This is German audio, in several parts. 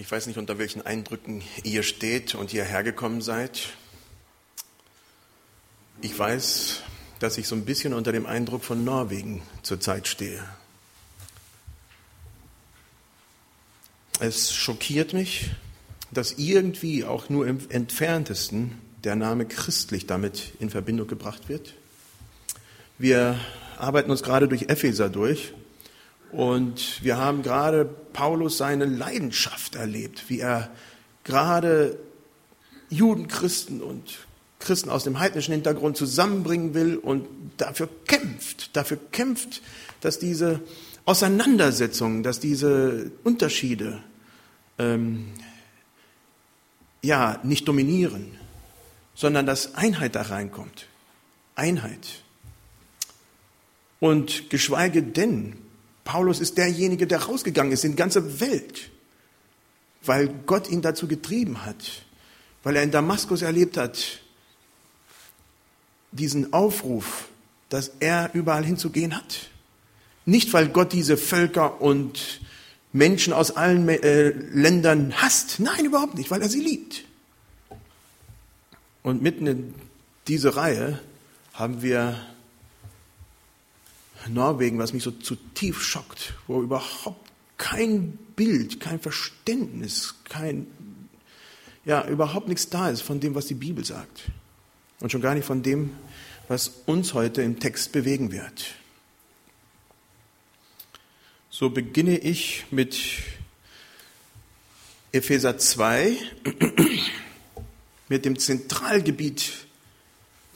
Ich weiß nicht, unter welchen Eindrücken ihr steht und hierher gekommen seid. Ich weiß, dass ich so ein bisschen unter dem Eindruck von Norwegen zurzeit stehe. Es schockiert mich, dass irgendwie auch nur im entferntesten der Name christlich damit in Verbindung gebracht wird. Wir arbeiten uns gerade durch Epheser durch und wir haben gerade Paulus seine Leidenschaft erlebt, wie er gerade Juden, Christen und Christen aus dem heidnischen Hintergrund zusammenbringen will und dafür kämpft, dafür kämpft, dass diese Auseinandersetzungen, dass diese Unterschiede ähm, ja nicht dominieren, sondern dass Einheit da reinkommt. Einheit. Und geschweige denn, Paulus ist derjenige, der rausgegangen ist in die ganze Welt, weil Gott ihn dazu getrieben hat, weil er in Damaskus erlebt hat, diesen Aufruf, dass er überall hinzugehen hat. Nicht, weil Gott diese Völker und Menschen aus allen äh, Ländern hasst. Nein, überhaupt nicht, weil er sie liebt. Und mitten in diese Reihe haben wir Norwegen, was mich so zutiefst schockt, wo überhaupt kein Bild, kein Verständnis, kein, ja, überhaupt nichts da ist von dem, was die Bibel sagt. Und schon gar nicht von dem, was uns heute im Text bewegen wird. So beginne ich mit Epheser 2, mit dem Zentralgebiet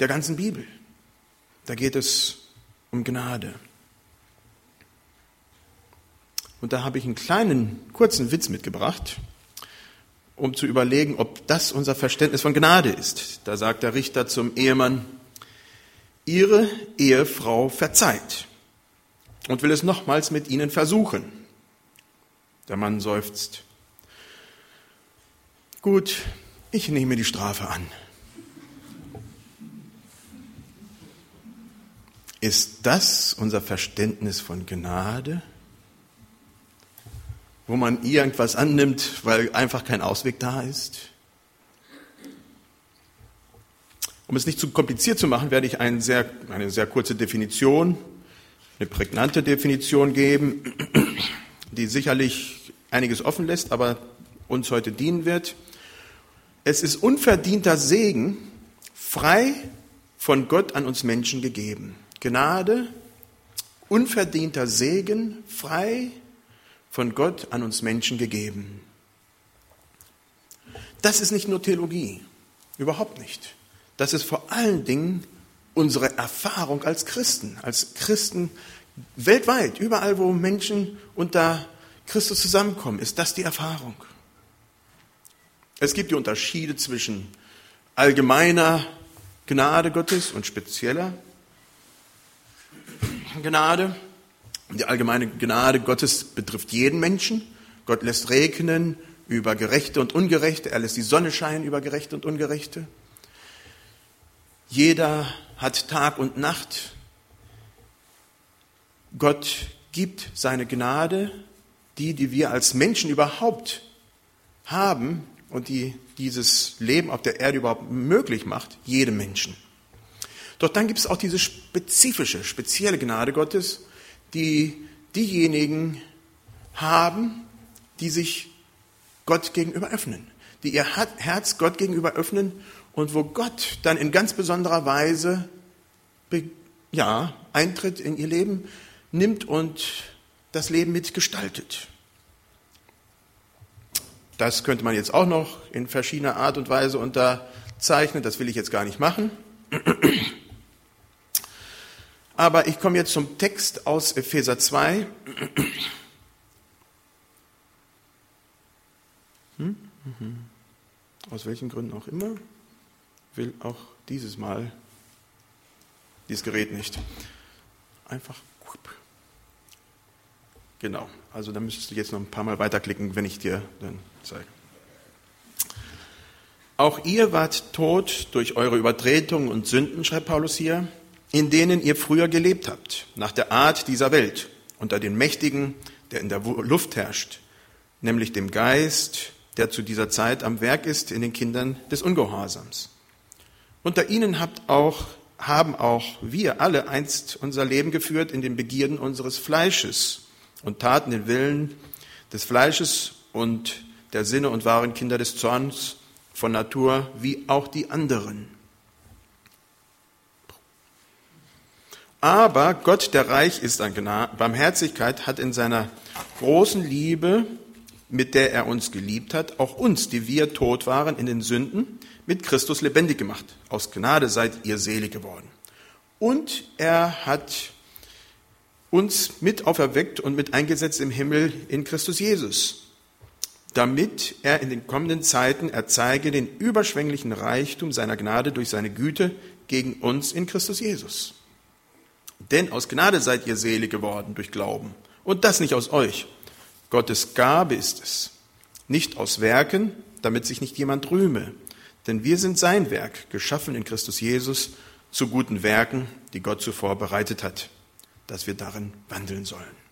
der ganzen Bibel. Da geht es um Gnade. Und da habe ich einen kleinen, kurzen Witz mitgebracht, um zu überlegen, ob das unser Verständnis von Gnade ist. Da sagt der Richter zum Ehemann, Ihre Ehefrau verzeiht und will es nochmals mit Ihnen versuchen. Der Mann seufzt. Gut, ich nehme die Strafe an. Ist das unser Verständnis von Gnade? Wo man irgendwas annimmt, weil einfach kein Ausweg da ist? Um es nicht zu kompliziert zu machen, werde ich eine sehr, eine sehr kurze Definition, eine prägnante Definition geben, die sicherlich einiges offen lässt, aber uns heute dienen wird. Es ist unverdienter Segen, frei von Gott an uns Menschen gegeben. Gnade, unverdienter Segen, frei von Gott an uns Menschen gegeben. Das ist nicht nur Theologie, überhaupt nicht. Das ist vor allen Dingen unsere Erfahrung als Christen, als Christen weltweit, überall, wo Menschen unter Christus zusammenkommen, ist das die Erfahrung. Es gibt die Unterschiede zwischen allgemeiner Gnade Gottes und spezieller Gnade. Die allgemeine Gnade Gottes betrifft jeden Menschen. Gott lässt regnen über Gerechte und Ungerechte. Er lässt die Sonne scheinen über Gerechte und Ungerechte. Jeder hat Tag und Nacht. Gott gibt seine Gnade, die, die wir als Menschen überhaupt haben und die dieses Leben auf der Erde überhaupt möglich macht, jedem Menschen. Doch dann gibt es auch diese spezifische, spezielle Gnade Gottes, die diejenigen haben, die sich Gott gegenüber öffnen, die ihr Herz Gott gegenüber öffnen und wo Gott dann in ganz besonderer Weise ja, Eintritt in ihr Leben nimmt und das Leben mitgestaltet. Das könnte man jetzt auch noch in verschiedener Art und Weise unterzeichnen, das will ich jetzt gar nicht machen. Aber ich komme jetzt zum Text aus Epheser 2. Hm? Mhm. Aus welchen Gründen auch immer will auch dieses Mal dieses Gerät nicht. Einfach. Genau. Also da müsstest du jetzt noch ein paar Mal weiterklicken, wenn ich dir dann zeige. Auch ihr wart tot durch eure Übertretungen und Sünden, schreibt Paulus hier in denen ihr früher gelebt habt, nach der Art dieser Welt, unter den Mächtigen, der in der Luft herrscht, nämlich dem Geist, der zu dieser Zeit am Werk ist in den Kindern des Ungehorsams. Unter ihnen habt auch, haben auch wir alle einst unser Leben geführt in den Begierden unseres Fleisches und taten den Willen des Fleisches und der Sinne und waren Kinder des Zorns von Natur wie auch die anderen. Aber Gott, der reich ist an Barmherzigkeit, hat in seiner großen Liebe, mit der er uns geliebt hat, auch uns, die wir tot waren in den Sünden, mit Christus lebendig gemacht. Aus Gnade seid ihr selig geworden. Und er hat uns mit auferweckt und mit eingesetzt im Himmel in Christus Jesus, damit er in den kommenden Zeiten erzeige den überschwänglichen Reichtum seiner Gnade durch seine Güte gegen uns in Christus Jesus. Denn aus Gnade seid ihr selig geworden durch Glauben. Und das nicht aus euch. Gottes Gabe ist es. Nicht aus Werken, damit sich nicht jemand rühme. Denn wir sind sein Werk, geschaffen in Christus Jesus zu guten Werken, die Gott zuvor bereitet hat, dass wir darin wandeln sollen.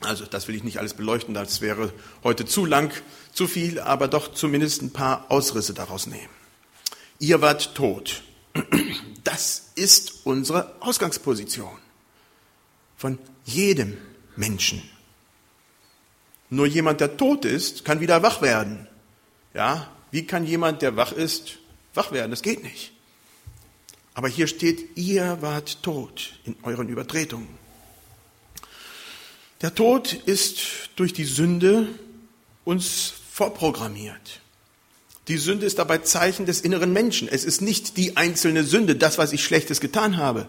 Also, das will ich nicht alles beleuchten, das wäre heute zu lang, zu viel, aber doch zumindest ein paar Ausrisse daraus nehmen. Ihr wart tot das ist unsere Ausgangsposition von jedem Menschen. Nur jemand, der tot ist, kann wieder wach werden. Ja, wie kann jemand, der wach ist, wach werden? Das geht nicht. Aber hier steht, ihr wart tot in euren Übertretungen. Der Tod ist durch die Sünde uns vorprogrammiert. Die Sünde ist dabei Zeichen des inneren Menschen. Es ist nicht die einzelne Sünde, das, was ich Schlechtes getan habe,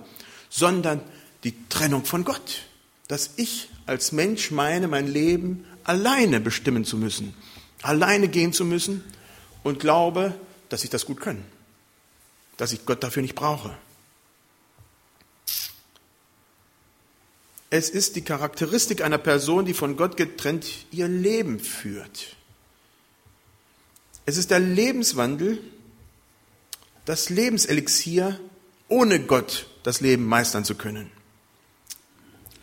sondern die Trennung von Gott. Dass ich als Mensch meine, mein Leben alleine bestimmen zu müssen, alleine gehen zu müssen und glaube, dass ich das gut kann, dass ich Gott dafür nicht brauche. Es ist die Charakteristik einer Person, die von Gott getrennt ihr Leben führt. Es ist der Lebenswandel, das Lebenselixier, ohne Gott das Leben meistern zu können.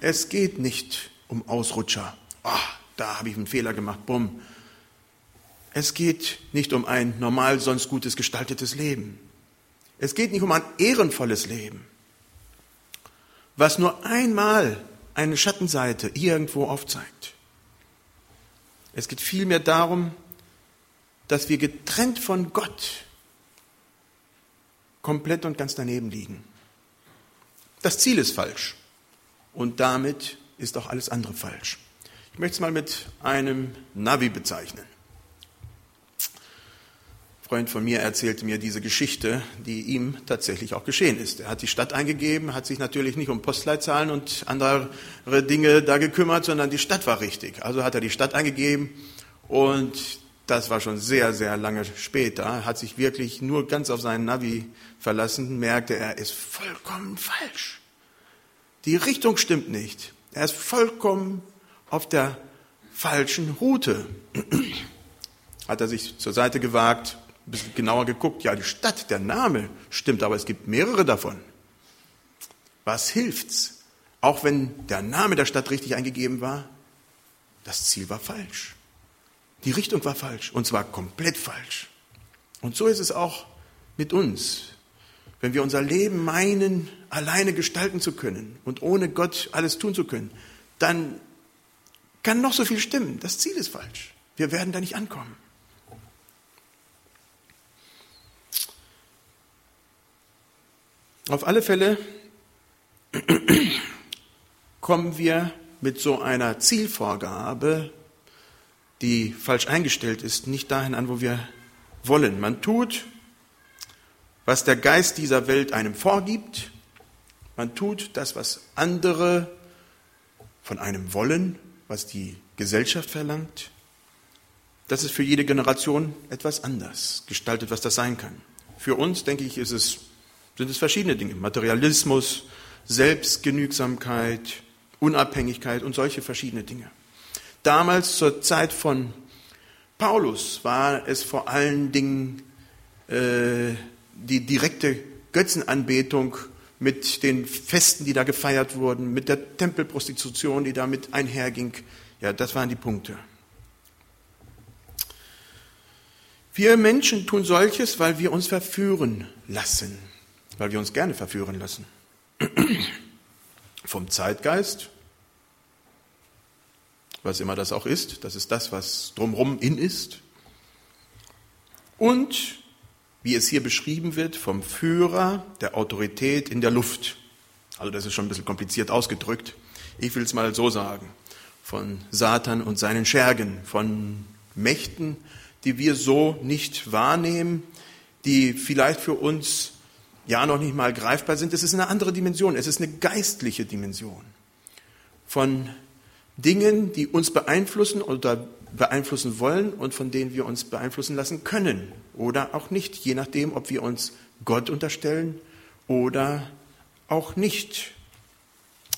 Es geht nicht um Ausrutscher. Ah, da habe ich einen Fehler gemacht. Bumm. Es geht nicht um ein normal sonst gutes gestaltetes Leben. Es geht nicht um ein ehrenvolles Leben, was nur einmal eine Schattenseite irgendwo aufzeigt. Es geht vielmehr darum, dass wir getrennt von Gott komplett und ganz daneben liegen. Das Ziel ist falsch und damit ist auch alles andere falsch. Ich möchte es mal mit einem Navi bezeichnen. Ein Freund von mir erzählte mir diese Geschichte, die ihm tatsächlich auch geschehen ist. Er hat die Stadt eingegeben, hat sich natürlich nicht um Postleitzahlen und andere Dinge da gekümmert, sondern die Stadt war richtig. Also hat er die Stadt eingegeben und das war schon sehr, sehr lange später, hat sich wirklich nur ganz auf seinen Navi verlassen, merkte, er ist vollkommen falsch. Die Richtung stimmt nicht. Er ist vollkommen auf der falschen Route. Hat er sich zur Seite gewagt, ein bisschen genauer geguckt. Ja, die Stadt, der Name stimmt, aber es gibt mehrere davon. Was hilft's? Auch wenn der Name der Stadt richtig eingegeben war, das Ziel war falsch. Die Richtung war falsch und zwar komplett falsch. Und so ist es auch mit uns. Wenn wir unser Leben meinen, alleine gestalten zu können und ohne Gott alles tun zu können, dann kann noch so viel stimmen. Das Ziel ist falsch. Wir werden da nicht ankommen. Auf alle Fälle kommen wir mit so einer Zielvorgabe die falsch eingestellt ist, nicht dahin an, wo wir wollen. Man tut, was der Geist dieser Welt einem vorgibt. Man tut das, was andere von einem wollen, was die Gesellschaft verlangt. Das ist für jede Generation etwas anders gestaltet, was das sein kann. Für uns, denke ich, ist es, sind es verschiedene Dinge. Materialismus, Selbstgenügsamkeit, Unabhängigkeit und solche verschiedene Dinge. Damals zur Zeit von Paulus war es vor allen Dingen äh, die direkte Götzenanbetung mit den Festen, die da gefeiert wurden, mit der Tempelprostitution, die damit einherging. Ja, das waren die Punkte. Wir Menschen tun solches, weil wir uns verführen lassen, weil wir uns gerne verführen lassen. Vom Zeitgeist, was immer das auch ist, das ist das, was drumherum in ist. Und, wie es hier beschrieben wird, vom Führer der Autorität in der Luft. Also das ist schon ein bisschen kompliziert ausgedrückt. Ich will es mal so sagen. Von Satan und seinen Schergen, von Mächten, die wir so nicht wahrnehmen, die vielleicht für uns ja noch nicht mal greifbar sind. Es ist eine andere Dimension. Es ist eine geistliche Dimension. Von Dingen, die uns beeinflussen oder beeinflussen wollen und von denen wir uns beeinflussen lassen können oder auch nicht, je nachdem, ob wir uns Gott unterstellen oder auch nicht.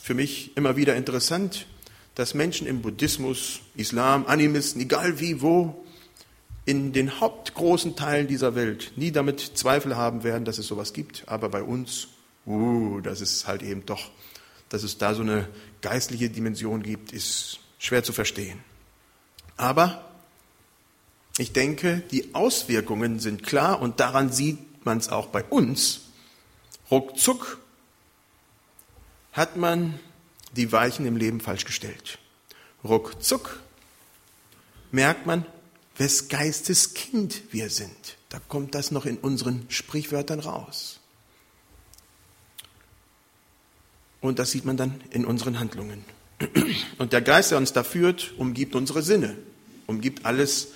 Für mich immer wieder interessant, dass Menschen im Buddhismus, Islam, Animisten, egal wie, wo, in den hauptgroßen Teilen dieser Welt nie damit Zweifel haben werden, dass es sowas gibt, aber bei uns, uh, das ist halt eben doch dass es da so eine geistliche Dimension gibt, ist schwer zu verstehen. Aber ich denke, die Auswirkungen sind klar und daran sieht man es auch bei uns. Ruckzuck hat man die Weichen im Leben falsch gestellt. Ruckzuck merkt man, wes Geistes Kind wir sind. Da kommt das noch in unseren Sprichwörtern raus. Und das sieht man dann in unseren Handlungen. Und der Geist, der uns da führt, umgibt unsere Sinne, umgibt alles,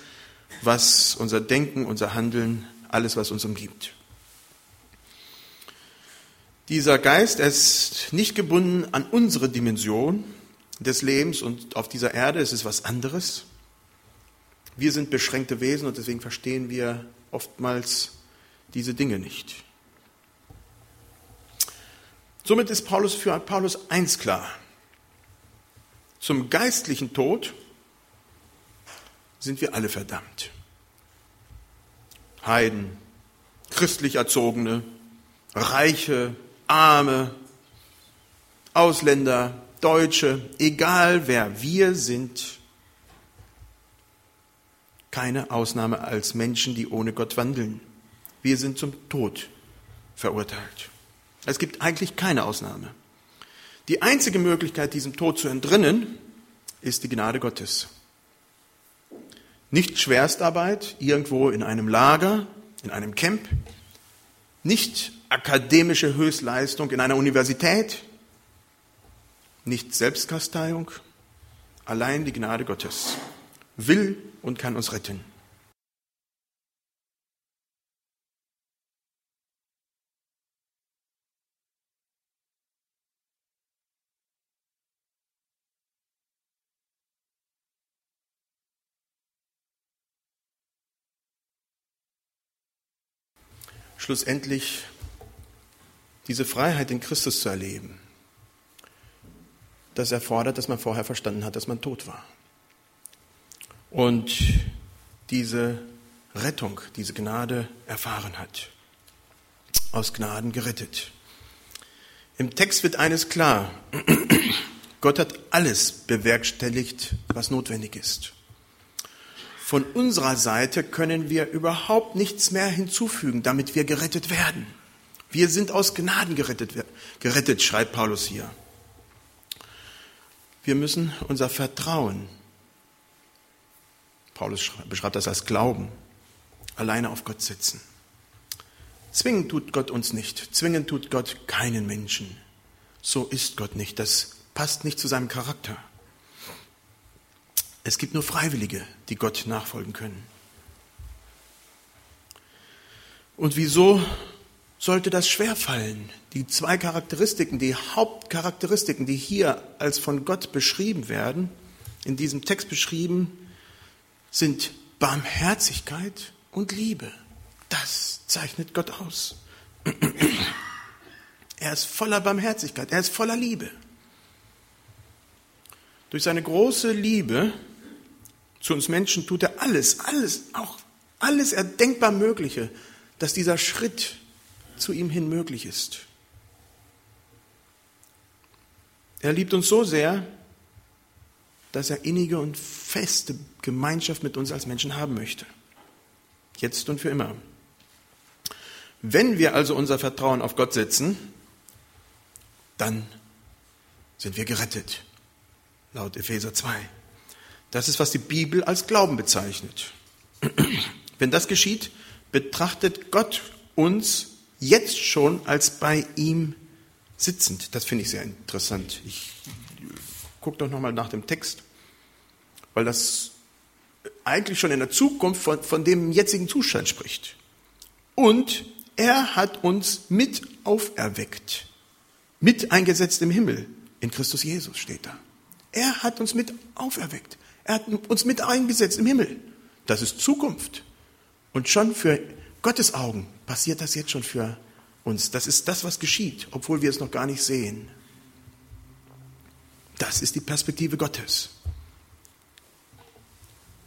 was unser Denken, unser Handeln, alles, was uns umgibt. Dieser Geist ist nicht gebunden an unsere Dimension des Lebens und auf dieser Erde ist es was anderes. Wir sind beschränkte Wesen und deswegen verstehen wir oftmals diese Dinge nicht. Somit ist Paulus für Paulus eins klar. Zum geistlichen Tod sind wir alle verdammt. Heiden, christlich Erzogene, Reiche, Arme, Ausländer, Deutsche, egal wer wir sind, keine Ausnahme als Menschen, die ohne Gott wandeln. Wir sind zum Tod verurteilt. Es gibt eigentlich keine Ausnahme. Die einzige Möglichkeit, diesem Tod zu entrinnen, ist die Gnade Gottes. Nicht Schwerstarbeit irgendwo in einem Lager, in einem Camp, nicht akademische Höchstleistung in einer Universität, nicht Selbstkasteiung, allein die Gnade Gottes will und kann uns retten. Schlussendlich diese Freiheit in Christus zu erleben, das erfordert, dass man vorher verstanden hat, dass man tot war. Und diese Rettung, diese Gnade erfahren hat. Aus Gnaden gerettet. Im Text wird eines klar. Gott hat alles bewerkstelligt, was notwendig ist. Von unserer Seite können wir überhaupt nichts mehr hinzufügen, damit wir gerettet werden. Wir sind aus Gnaden gerettet, gerettet, schreibt Paulus hier. Wir müssen unser Vertrauen, Paulus beschreibt das als Glauben, alleine auf Gott setzen. Zwingen tut Gott uns nicht. Zwingen tut Gott keinen Menschen. So ist Gott nicht. Das passt nicht zu seinem Charakter. Es gibt nur Freiwillige, die Gott nachfolgen können. Und wieso sollte das schwerfallen? Die zwei Charakteristiken, die Hauptcharakteristiken, die hier als von Gott beschrieben werden, in diesem Text beschrieben, sind Barmherzigkeit und Liebe. Das zeichnet Gott aus. Er ist voller Barmherzigkeit, er ist voller Liebe. Durch seine große Liebe zu uns Menschen tut er alles, alles, auch alles erdenkbar Mögliche, dass dieser Schritt zu ihm hin möglich ist. Er liebt uns so sehr, dass er innige und feste Gemeinschaft mit uns als Menschen haben möchte. jetzt und für immer. Wenn wir also unser Vertrauen auf Gott setzen, dann sind wir gerettet, laut Epheser 2. Das ist, was die Bibel als Glauben bezeichnet. Wenn das geschieht, betrachtet Gott uns jetzt schon als bei ihm sitzend. Das finde ich sehr interessant. Ich gucke doch nochmal nach dem Text, weil das eigentlich schon in der Zukunft von, von dem jetzigen Zustand spricht. Und er hat uns mit auferweckt, mit eingesetzt im Himmel. In Christus Jesus steht da. Er hat uns mit auferweckt. Er hat uns mit eingesetzt im Himmel. Das ist Zukunft. Und schon für Gottes Augen passiert das jetzt schon für uns. Das ist das, was geschieht, obwohl wir es noch gar nicht sehen. Das ist die Perspektive Gottes.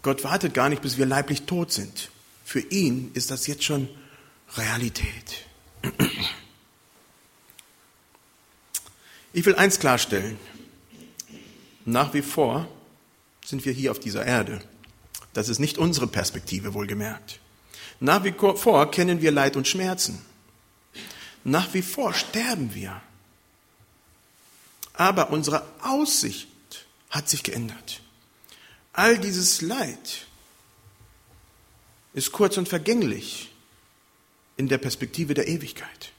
Gott wartet gar nicht, bis wir leiblich tot sind. Für ihn ist das jetzt schon Realität. Ich will eins klarstellen. Nach wie vor sind wir hier auf dieser Erde. Das ist nicht unsere Perspektive, wohlgemerkt. Nach wie vor kennen wir Leid und Schmerzen. Nach wie vor sterben wir. Aber unsere Aussicht hat sich geändert. All dieses Leid ist kurz und vergänglich in der Perspektive der Ewigkeit.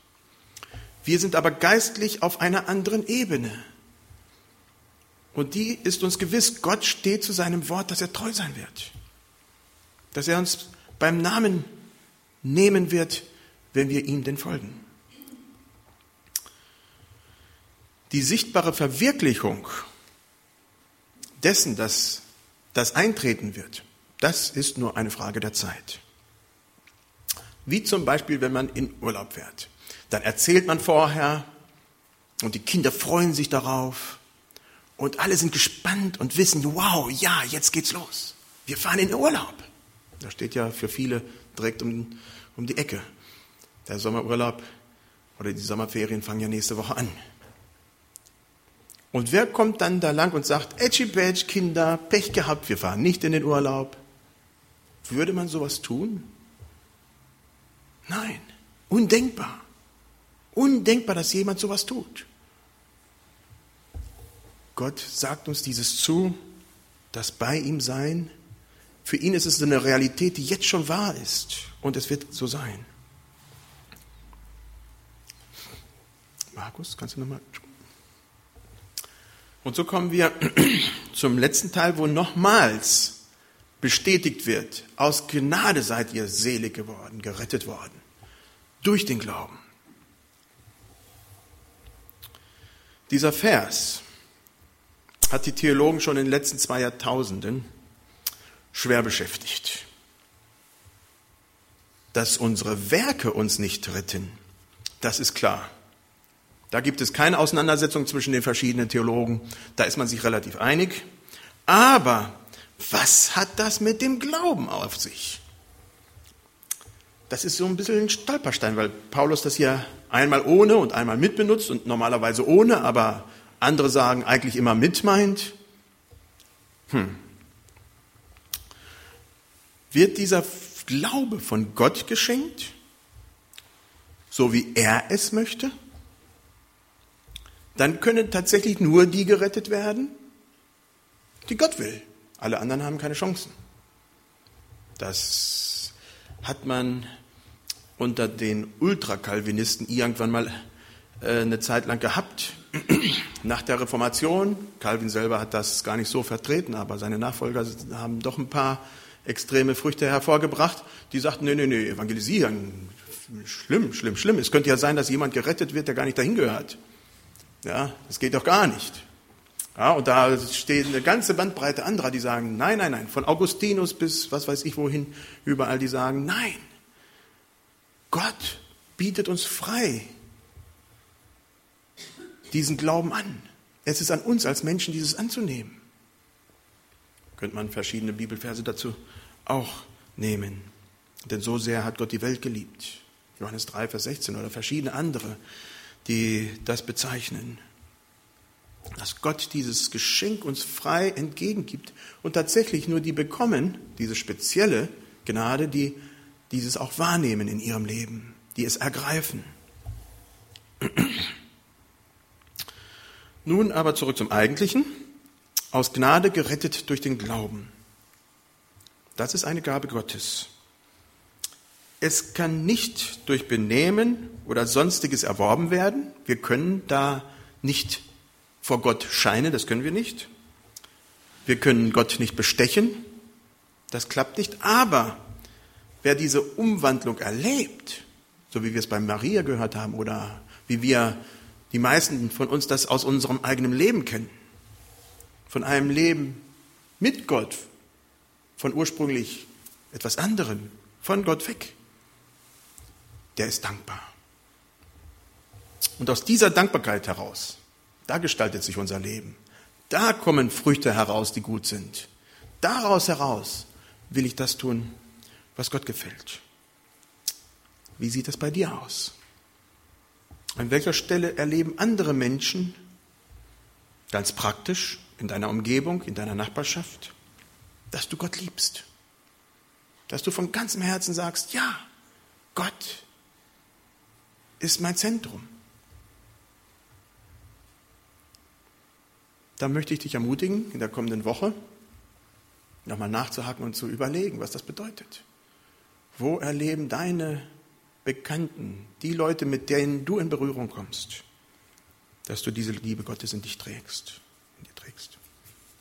Wir sind aber geistlich auf einer anderen Ebene. Und die ist uns gewiss, Gott steht zu seinem Wort, dass er treu sein wird. Dass er uns beim Namen nehmen wird, wenn wir ihm denn folgen. Die sichtbare Verwirklichung dessen, dass das eintreten wird, das ist nur eine Frage der Zeit. Wie zum Beispiel, wenn man in Urlaub fährt. Dann erzählt man vorher und die Kinder freuen sich darauf und alle sind gespannt und wissen, wow, ja, jetzt geht's los. Wir fahren in den Urlaub. Da steht ja für viele direkt um, um die Ecke. Der Sommerurlaub oder die Sommerferien fangen ja nächste Woche an. Und wer kommt dann da lang und sagt, Edgy Badge, Kinder, Pech gehabt, wir fahren nicht in den Urlaub? Würde man sowas tun? Nein, undenkbar. Undenkbar, dass jemand sowas tut. Gott sagt uns dieses zu, das bei ihm sein. Für ihn ist es eine Realität, die jetzt schon wahr ist. Und es wird so sein. Markus, kannst du nochmal. Und so kommen wir zum letzten Teil, wo nochmals bestätigt wird, aus Gnade seid ihr selig geworden, gerettet worden, durch den Glauben. Dieser Vers hat die Theologen schon in den letzten zwei Jahrtausenden schwer beschäftigt. Dass unsere Werke uns nicht retten, das ist klar. Da gibt es keine Auseinandersetzung zwischen den verschiedenen Theologen. Da ist man sich relativ einig. Aber was hat das mit dem Glauben auf sich? Das ist so ein bisschen ein Stolperstein, weil Paulus das hier einmal ohne und einmal mit benutzt und normalerweise ohne, aber andere sagen eigentlich immer mit meint. Hm. Wird dieser Glaube von Gott geschenkt, so wie er es möchte? dann können tatsächlich nur die gerettet werden, die Gott will. Alle anderen haben keine Chancen. Das hat man unter den Ultrakalvinisten irgendwann mal äh, eine Zeit lang gehabt. Nach der Reformation, Calvin selber hat das gar nicht so vertreten, aber seine Nachfolger haben doch ein paar extreme Früchte hervorgebracht, die sagten, nee, nee, nee, evangelisieren, schlimm, schlimm, schlimm. Es könnte ja sein, dass jemand gerettet wird, der gar nicht dahin gehört. Ja, das geht doch gar nicht. Ja, und da steht eine ganze Bandbreite anderer, die sagen, nein, nein, nein, von Augustinus bis was weiß ich wohin, überall, die sagen, nein, Gott bietet uns frei diesen Glauben an. Es ist an uns als Menschen, dieses anzunehmen. Könnte man verschiedene Bibelverse dazu auch nehmen. Denn so sehr hat Gott die Welt geliebt. Johannes 3, Vers 16 oder verschiedene andere die das bezeichnen. Dass Gott dieses Geschenk uns frei entgegengibt und tatsächlich nur die bekommen, diese spezielle Gnade, die dieses auch wahrnehmen in ihrem Leben, die es ergreifen. Nun aber zurück zum Eigentlichen. Aus Gnade gerettet durch den Glauben. Das ist eine Gabe Gottes. Es kann nicht durch Benehmen oder sonstiges erworben werden. Wir können da nicht vor Gott scheinen, das können wir nicht. Wir können Gott nicht bestechen, das klappt nicht. Aber wer diese Umwandlung erlebt, so wie wir es bei Maria gehört haben oder wie wir die meisten von uns das aus unserem eigenen Leben kennen, von einem Leben mit Gott, von ursprünglich etwas anderem, von Gott weg, der ist dankbar. Und aus dieser Dankbarkeit heraus, da gestaltet sich unser Leben. Da kommen Früchte heraus, die gut sind. Daraus heraus will ich das tun, was Gott gefällt. Wie sieht das bei dir aus? An welcher Stelle erleben andere Menschen ganz praktisch in deiner Umgebung, in deiner Nachbarschaft, dass du Gott liebst? Dass du von ganzem Herzen sagst, ja, Gott ist mein Zentrum. Da möchte ich dich ermutigen, in der kommenden Woche nochmal nachzuhaken und zu überlegen, was das bedeutet. Wo erleben deine Bekannten, die Leute, mit denen du in Berührung kommst, dass du diese Liebe Gottes in dich trägst, in dir trägst?